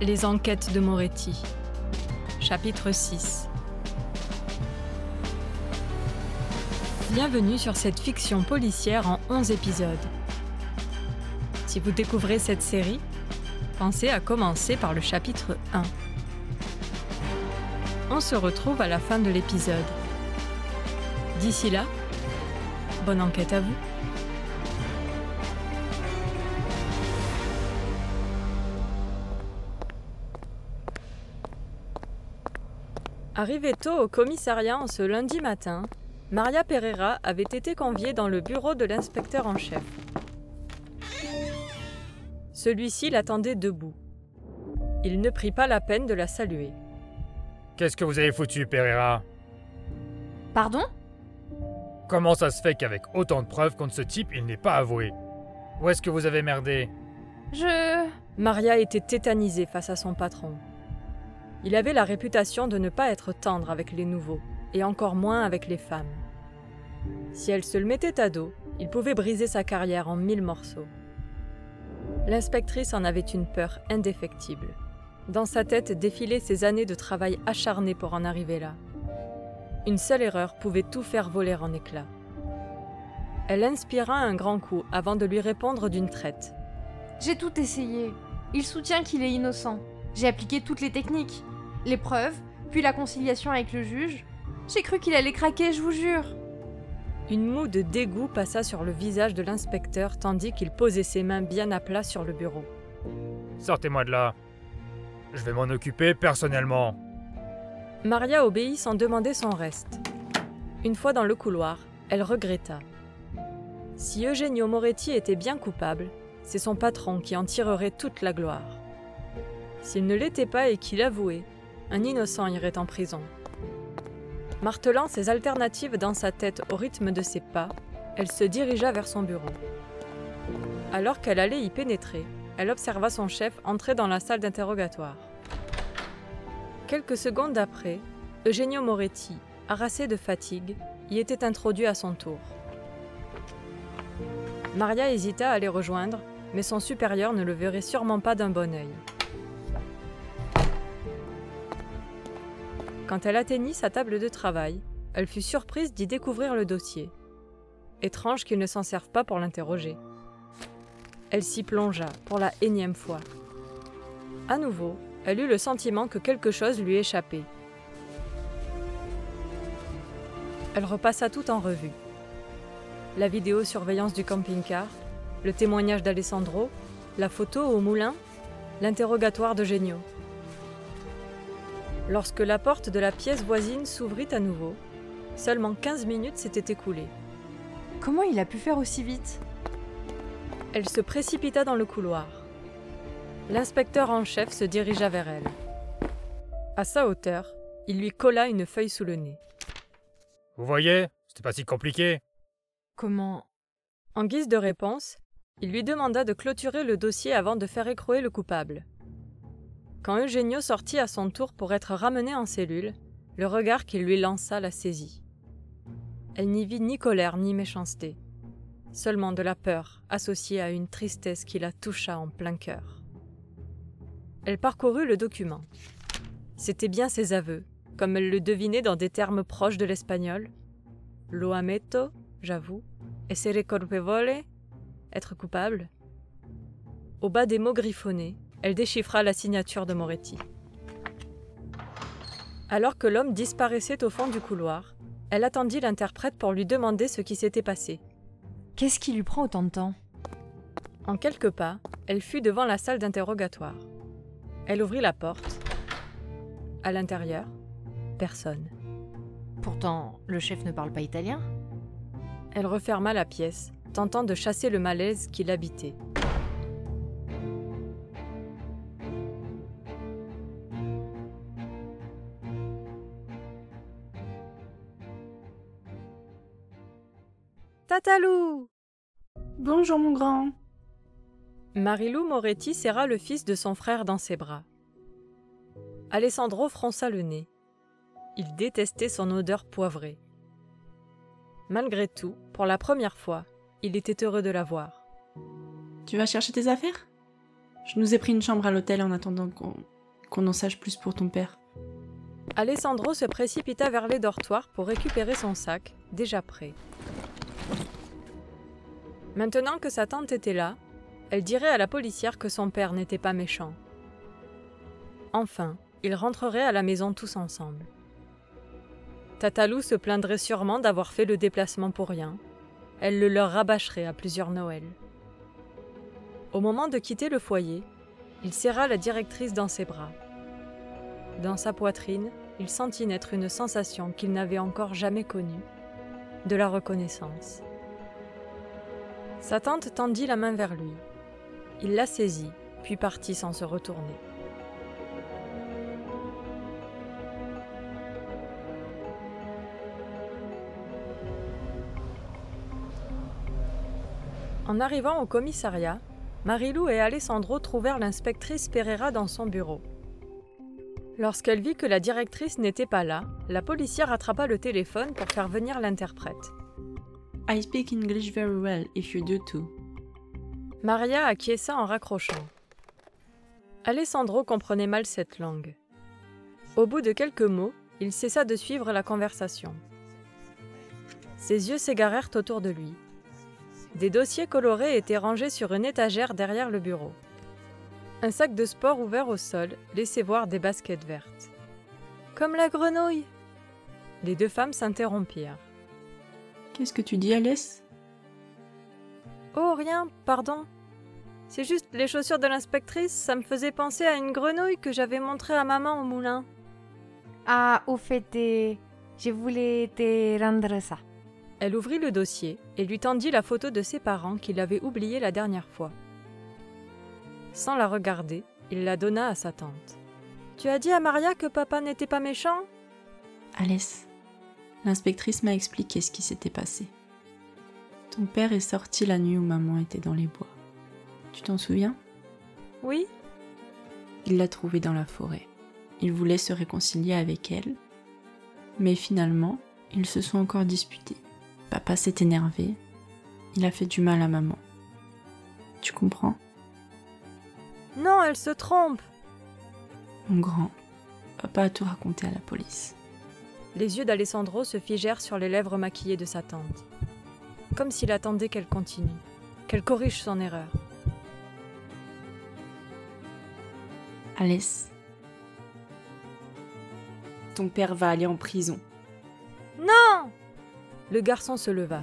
Les enquêtes de Moretti. Chapitre 6. Bienvenue sur cette fiction policière en 11 épisodes. Si vous découvrez cette série, pensez à commencer par le chapitre 1. On se retrouve à la fin de l'épisode. D'ici là, bonne enquête à vous. Arrivée tôt au commissariat en ce lundi matin, Maria Pereira avait été conviée dans le bureau de l'inspecteur en chef. Celui-ci l'attendait debout. Il ne prit pas la peine de la saluer. Qu'est-ce que vous avez foutu, Pereira? Pardon? Comment ça se fait qu'avec autant de preuves contre ce type, il n'est pas avoué? Où est-ce que vous avez merdé? Je... Maria était tétanisée face à son patron. Il avait la réputation de ne pas être tendre avec les nouveaux, et encore moins avec les femmes. Si elle se le mettait à dos, il pouvait briser sa carrière en mille morceaux. L'inspectrice en avait une peur indéfectible. Dans sa tête défilaient ses années de travail acharné pour en arriver là. Une seule erreur pouvait tout faire voler en éclats. Elle inspira un grand coup avant de lui répondre d'une traite. J'ai tout essayé. Il soutient qu'il est innocent. J'ai appliqué toutes les techniques. Les preuves, puis la conciliation avec le juge. J'ai cru qu'il allait craquer, je vous jure. Une moue de dégoût passa sur le visage de l'inspecteur tandis qu'il posait ses mains bien à plat sur le bureau. Sortez-moi de là. Je vais m'en occuper personnellement. Maria obéit sans demander son reste. Une fois dans le couloir, elle regretta. Si Eugenio Moretti était bien coupable, c'est son patron qui en tirerait toute la gloire. S'il ne l'était pas et qu'il avouait, un innocent irait en prison. Martelant ses alternatives dans sa tête au rythme de ses pas, elle se dirigea vers son bureau. Alors qu'elle allait y pénétrer, elle observa son chef entrer dans la salle d'interrogatoire. Quelques secondes après, Eugenio Moretti, harassé de fatigue, y était introduit à son tour. Maria hésita à les rejoindre, mais son supérieur ne le verrait sûrement pas d'un bon œil. Quand elle atteignit sa table de travail, elle fut surprise d'y découvrir le dossier. Étrange qu'il ne s'en serve pas pour l'interroger. Elle s'y plongea pour la énième fois. À nouveau, elle eut le sentiment que quelque chose lui échappait. Elle repassa tout en revue. La vidéosurveillance du camping-car, le témoignage d'Alessandro, la photo au moulin, l'interrogatoire de Genio. Lorsque la porte de la pièce voisine s'ouvrit à nouveau, seulement 15 minutes s'étaient écoulées. Comment il a pu faire aussi vite? Elle se précipita dans le couloir. L'inspecteur en chef se dirigea vers elle. À sa hauteur, il lui colla une feuille sous le nez. Vous voyez C'était pas si compliqué. Comment? En guise de réponse, il lui demanda de clôturer le dossier avant de faire écrouer le coupable. Quand Eugenio sortit à son tour pour être ramené en cellule, le regard qu'il lui lança la saisit. Elle n'y vit ni colère ni méchanceté, seulement de la peur associée à une tristesse qui la toucha en plein cœur. Elle parcourut le document. C'étaient bien ses aveux, comme elle le devinait dans des termes proches de l'espagnol. Lo ameto, j'avoue, essere colpevole, être coupable. Au bas des mots griffonnés, elle déchiffra la signature de Moretti. Alors que l'homme disparaissait au fond du couloir, elle attendit l'interprète pour lui demander ce qui s'était passé. Qu'est-ce qui lui prend autant de temps? En quelques pas, elle fut devant la salle d'interrogatoire. Elle ouvrit la porte. À l'intérieur, personne. Pourtant, le chef ne parle pas italien? Elle referma la pièce, tentant de chasser le malaise qui l'habitait. Tatalou Bonjour mon grand. Marilou Moretti serra le fils de son frère dans ses bras. Alessandro fronça le nez. Il détestait son odeur poivrée. Malgré tout, pour la première fois, il était heureux de la voir. Tu vas chercher tes affaires? Je nous ai pris une chambre à l'hôtel en attendant qu'on qu'on en sache plus pour ton père. Alessandro se précipita vers les dortoirs pour récupérer son sac, déjà prêt. Maintenant que sa tante était là, elle dirait à la policière que son père n'était pas méchant. Enfin, ils rentreraient à la maison tous ensemble. Tatalou se plaindrait sûrement d'avoir fait le déplacement pour rien. Elle le leur rabâcherait à plusieurs Noëls. Au moment de quitter le foyer, il serra la directrice dans ses bras. Dans sa poitrine, il sentit naître une sensation qu'il n'avait encore jamais connue, de la reconnaissance. Sa tante tendit la main vers lui. Il la saisit, puis partit sans se retourner. En arrivant au commissariat, Marilou et Alessandro trouvèrent l'inspectrice Pereira dans son bureau. Lorsqu'elle vit que la directrice n'était pas là, la policière attrapa le téléphone pour faire venir l'interprète. I speak English very well if you do too. Maria acquiesça en raccrochant. Alessandro comprenait mal cette langue. Au bout de quelques mots, il cessa de suivre la conversation. Ses yeux s'égarèrent autour de lui. Des dossiers colorés étaient rangés sur une étagère derrière le bureau. Un sac de sport ouvert au sol laissait voir des baskets vertes. Comme la grenouille Les deux femmes s'interrompirent. Qu'est-ce que tu dis, Alès? Oh, rien, pardon. C'est juste les chaussures de l'inspectrice, ça me faisait penser à une grenouille que j'avais montrée à maman au moulin. Ah, au fait, je voulais te rendre ça. Elle ouvrit le dossier et lui tendit la photo de ses parents qu'il avait oubliée la dernière fois. Sans la regarder, il la donna à sa tante. Tu as dit à Maria que papa n'était pas méchant? Alès, l'inspectrice m'a expliqué ce qui s'était passé. Ton père est sorti la nuit où maman était dans les bois. Tu t'en souviens? Oui Il l'a trouvée dans la forêt. Il voulait se réconcilier avec elle, mais finalement, ils se sont encore disputés. Papa s'est énervé. Il a fait du mal à maman. Tu comprends? Non, elle se trompe Mon grand, papa a tout raconté à la police. Les yeux d'Alessandro se figèrent sur les lèvres maquillées de sa tante, comme s'il attendait qu'elle continue, qu'elle corrige son erreur. Alès, ton père va aller en prison. Non Le garçon se leva.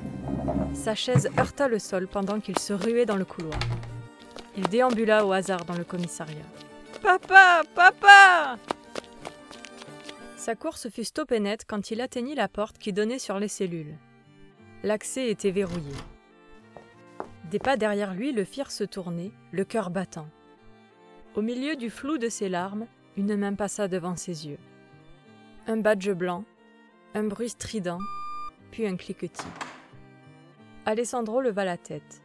Sa chaise heurta le sol pendant qu'il se ruait dans le couloir. Il déambula au hasard dans le commissariat. Papa Papa Sa course fut stoppée net quand il atteignit la porte qui donnait sur les cellules. L'accès était verrouillé. Des pas derrière lui le firent se tourner, le cœur battant. Au milieu du flou de ses larmes, une main passa devant ses yeux. Un badge blanc, un bruit strident, puis un cliquetis. Alessandro leva la tête.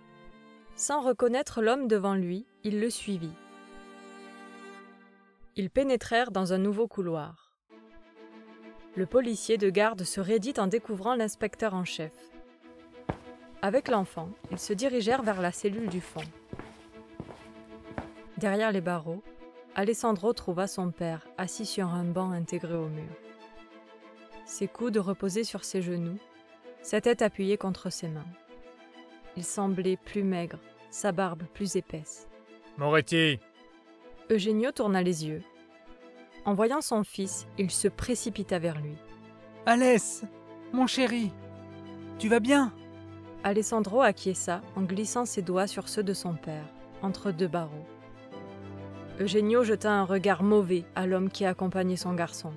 Sans reconnaître l'homme devant lui, il le suivit. Ils pénétrèrent dans un nouveau couloir. Le policier de garde se raidit en découvrant l'inspecteur en chef. Avec l'enfant, ils se dirigèrent vers la cellule du fond. Derrière les barreaux, Alessandro trouva son père assis sur un banc intégré au mur. Ses coudes reposaient sur ses genoux, sa tête appuyée contre ses mains. Il semblait plus maigre, sa barbe plus épaisse. Moretti Eugenio tourna les yeux. En voyant son fils, il se précipita vers lui. Alès Mon chéri Tu vas bien? Alessandro acquiesça en glissant ses doigts sur ceux de son père, entre deux barreaux. Eugenio jeta un regard mauvais à l'homme qui accompagnait son garçon.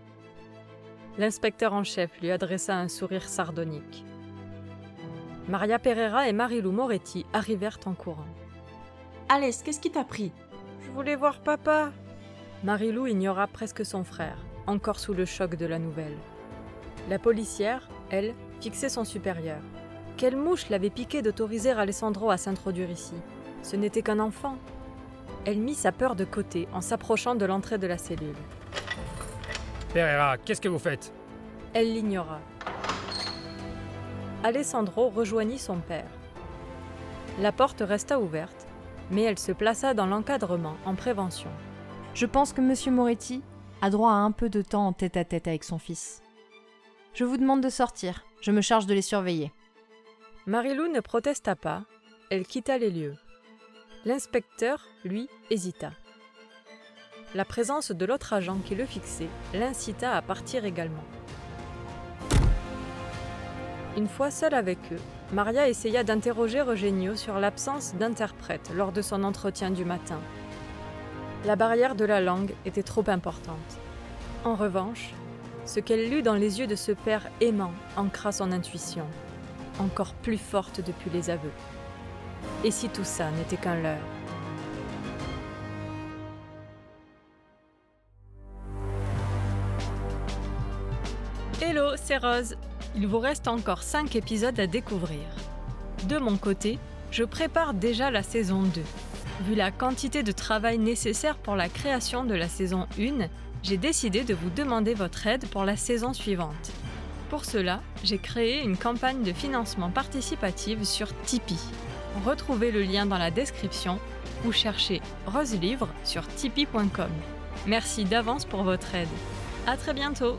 L'inspecteur en chef lui adressa un sourire sardonique. Maria Pereira et Marilou Moretti arrivèrent en courant. Alès, qu'est-ce qui t'a pris? Je voulais voir papa. Marilou ignora presque son frère, encore sous le choc de la nouvelle. La policière, elle, fixait son supérieur. Quelle mouche l'avait piqué d'autoriser Alessandro à s'introduire ici? Ce n'était qu'un enfant. Elle mit sa peur de côté en s'approchant de l'entrée de la cellule. Pereira, qu'est-ce que vous faites? Elle l'ignora. Alessandro rejoignit son père. La porte resta ouverte, mais elle se plaça dans l'encadrement en prévention. Je pense que Monsieur Moretti a droit à un peu de temps en tête à tête avec son fils. Je vous demande de sortir, je me charge de les surveiller. Marilou ne protesta pas, elle quitta les lieux. L'inspecteur, lui, hésita. La présence de l'autre agent qui le fixait l'incita à partir également. Une fois seule avec eux, Maria essaya d'interroger Eugenio sur l'absence d'interprète lors de son entretien du matin. La barrière de la langue était trop importante. En revanche, ce qu'elle lut dans les yeux de ce père aimant ancra son intuition, encore plus forte depuis les aveux. Et si tout ça n'était qu'un leurre? Hello, c'est Rose. Il vous reste encore 5 épisodes à découvrir. De mon côté, je prépare déjà la saison 2. Vu la quantité de travail nécessaire pour la création de la saison 1, j'ai décidé de vous demander votre aide pour la saison suivante. Pour cela, j'ai créé une campagne de financement participative sur Tipeee. Retrouvez le lien dans la description ou cherchez Rose Livre sur tipeee.com. Merci d'avance pour votre aide. À très bientôt!